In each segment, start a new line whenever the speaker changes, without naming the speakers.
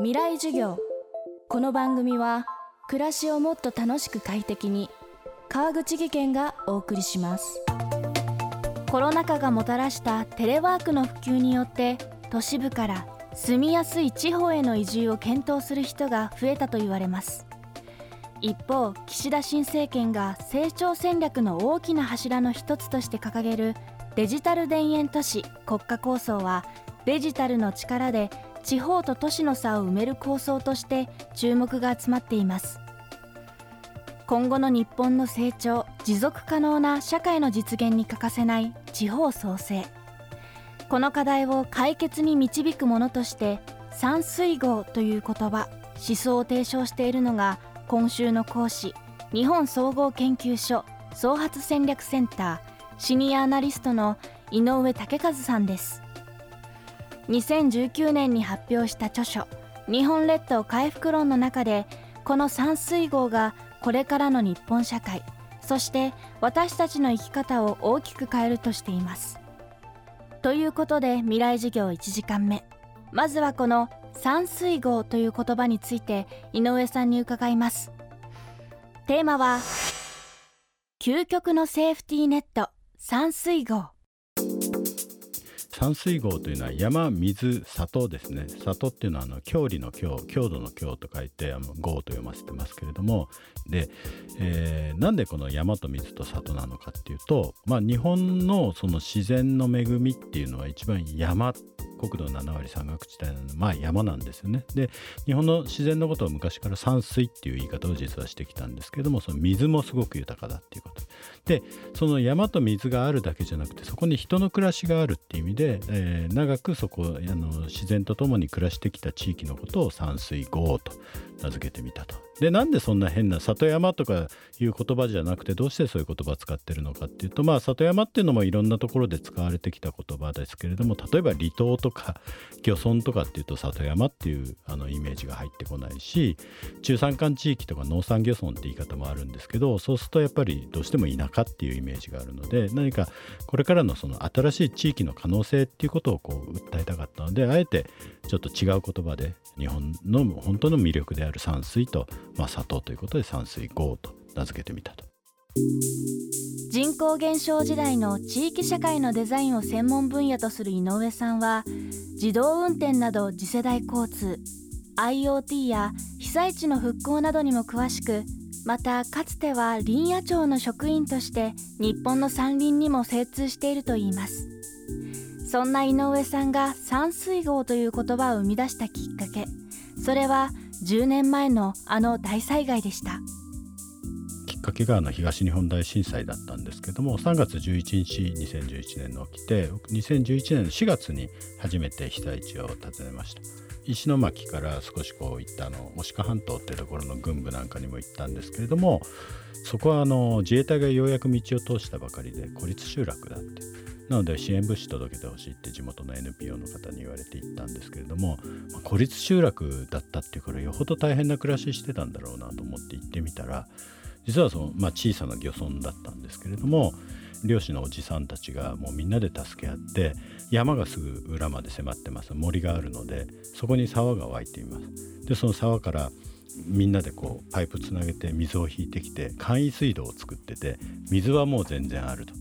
未来授業。この番組は暮らしをもっと楽しく快適に川口義賢がお送りします。コロナ禍がもたらしたテレワークの普及によって都市部から住みやすい地方への移住を検討する人が増えたと言われます。一方岸田新政権が成長戦略の大きな柱の一つとして掲げるデジタル田園都市国家構想はデジタルの力で地方と都市の差を埋める構想として注目が集まっています。今後の日本の成長持続可能な社会の実現に欠かせない地方創生。この課題を解決に導くものとして三水号という言葉思想を提唱しているのが今週の講師日本総合研究所創発戦略センターシニアアナリストの井上武和さんです。2019年に発表した著書「日本列島回復論」の中でこの山水号がこれからの日本社会。そして私たちの生き方を大きく変えるとしています。ということで未来授業1時間目。まずはこの山水号という言葉について井上さんに伺います。テーマは究極のセーフティーネット山水号。
山水郷というのは山水里ですね。里っていうのはあの郷里の郷郷土の郷と書いてあの郷と読ませてますけれども。で、えー、なんでこの山と水と里なのかっていうと、まあ、日本のその自然の恵みっていうのは一番山国土7割山岳地帯なのでまあ山なんですよね。で日本の自然のことを昔から山水っていう言い方を実はしてきたんですけどもその水もすごく豊かだっていうこと。でその山と水があるだけじゃなくてそこに人の暮らしがあるっていう意味で、えー、長くそこあの自然と共に暮らしてきた地域のことを山水郷と名付けてみたと。でなんでそんな変な里山とかいう言葉じゃなくてどうしてそういう言葉使ってるのかっていうとまあ里山っていうのもいろんなところで使われてきた言葉ですけれども例えば離島とか 漁村とかっていうと里山っていうあのイメージが入ってこないし中山間地域とか農産漁村って言い方もあるんですけどそうするとやっぱりどうしても田舎っていうイメージがあるので何かこれからのその新しい地域の可能性っていうことをこう訴えたかったのであえてちょっと違う言葉で日本の本当の魅力である山水と、まあ、里ということで山水号と名付けてみたと。
人口減少時代の地域社会のデザインを専門分野とする井上さんは自動運転など次世代交通 IoT や被災地の復興などにも詳しくまたかつては林野庁の職員として日本の山林にも精通しているといいますそんな井上さんが山水号という言葉を生み出したきっかけ。それは10年前のあの大災害でした。
きっかけがあの東日本大震災だったんですけども3月11日2011年の起きて2011年の4月に初めて被災地を訪ねました。石巻から少しこう行ったあの牡鹿半島っていうところの軍部なんかにも行ったんですけれどもそこはあの自衛隊がようやく道を通したばかりで孤立集落だって。なので支援物資届けてほしいって地元の NPO の方に言われて行ったんですけれども、まあ、孤立集落だったっていうからよほど大変な暮らししてたんだろうなと思って行ってみたら実はその、まあ、小さな漁村だったんですけれども漁師のおじさんたちがもうみんなで助け合って山がすぐ裏まで迫ってます。森があるのでそこに沢が湧いています。でその沢からみんなでこうパイプつなげて水を引いてきて簡易水道を作ってて水はもう全然あると。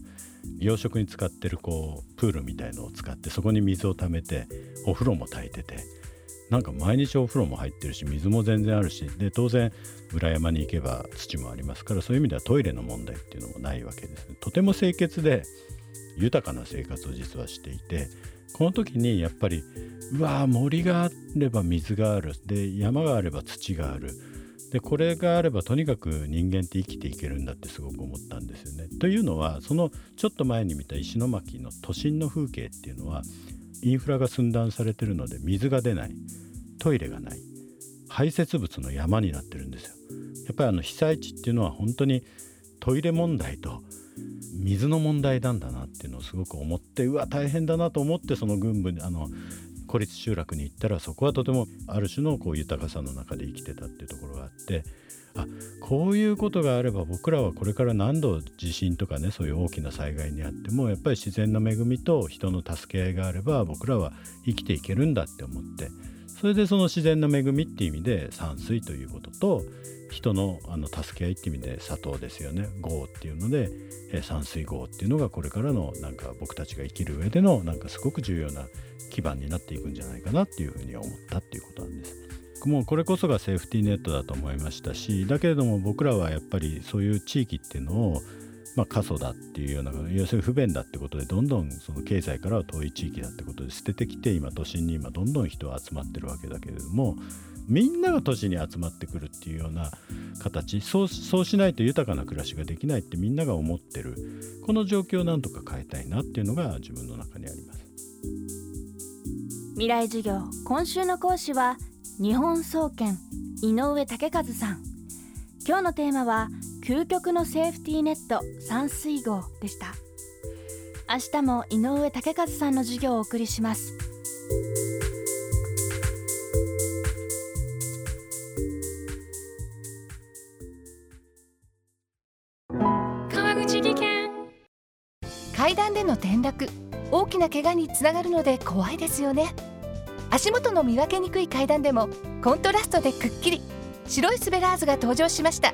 養殖に使ってるこうプールみたいのを使ってそこに水を溜めてお風呂も炊いててなんか毎日お風呂も入ってるし水も全然あるしで当然裏山に行けば土もありますからそういう意味ではトイレの問題っていうのもないわけですね。とても清潔で豊かな生活を実はしていてこの時にやっぱりうわ森があれば水がある。で山があれば土がある。でこれがあればとにかく人間って生きていけるんだってすごく思ったんですよね。というのはそのちょっと前に見た石巻の都心の風景っていうのはインフラが寸断されてるので水が出ないトイレがない排泄物の山になってるんですよ。やっぱりあの被災地っていうのは本当にトイレ問題と水の問題なんだなっていうのをすごく思ってうわ大変だなと思ってその軍部にあの孤立集落に行ったらそこはとてもある種のこう豊かさの中で生きてたっていうところがあってあこういうことがあれば僕らはこれから何度地震とかねそういう大きな災害にあってもやっぱり自然の恵みと人の助け合いがあれば僕らは生きていけるんだって思ってそれでその自然の恵みっていう意味で山水ということと人のあの助け合いっていう意味で砂糖ですよね豪っていうので、えー、山水豪っていうのがこれからのなんか僕たちが生きる上でのなんかすごく重要な基盤になっていくんじゃないかなっていうふうに思ったっていうことなんです。もうこれこそがセーフティーネットだと思いましたしだけれども僕らはやっぱりそういう地域っていうのをまあ、過疎だっていうような要するに不便だってことでどんどんその経済からは遠い地域だってことで捨ててきて今都心に今どんどん人は集まってるわけだけれどもみんなが都市に集まってくるっていうような形そうそうしないと豊かな暮らしができないってみんなが思ってるこの状況をなんとか変えたいなっていうのが自分の中にあります。
未来授業今週の講師は日本総研井上武和さん。今日のテーマは究極のセーフティーネット山水号でした。明日も井上武和さんの授業をお送りします。
川口技研。階段での転落大きな怪我につながるので怖いですよね。足元の見分けにくい階段でもコントラストでくっきり。白いスベラーズが登場しました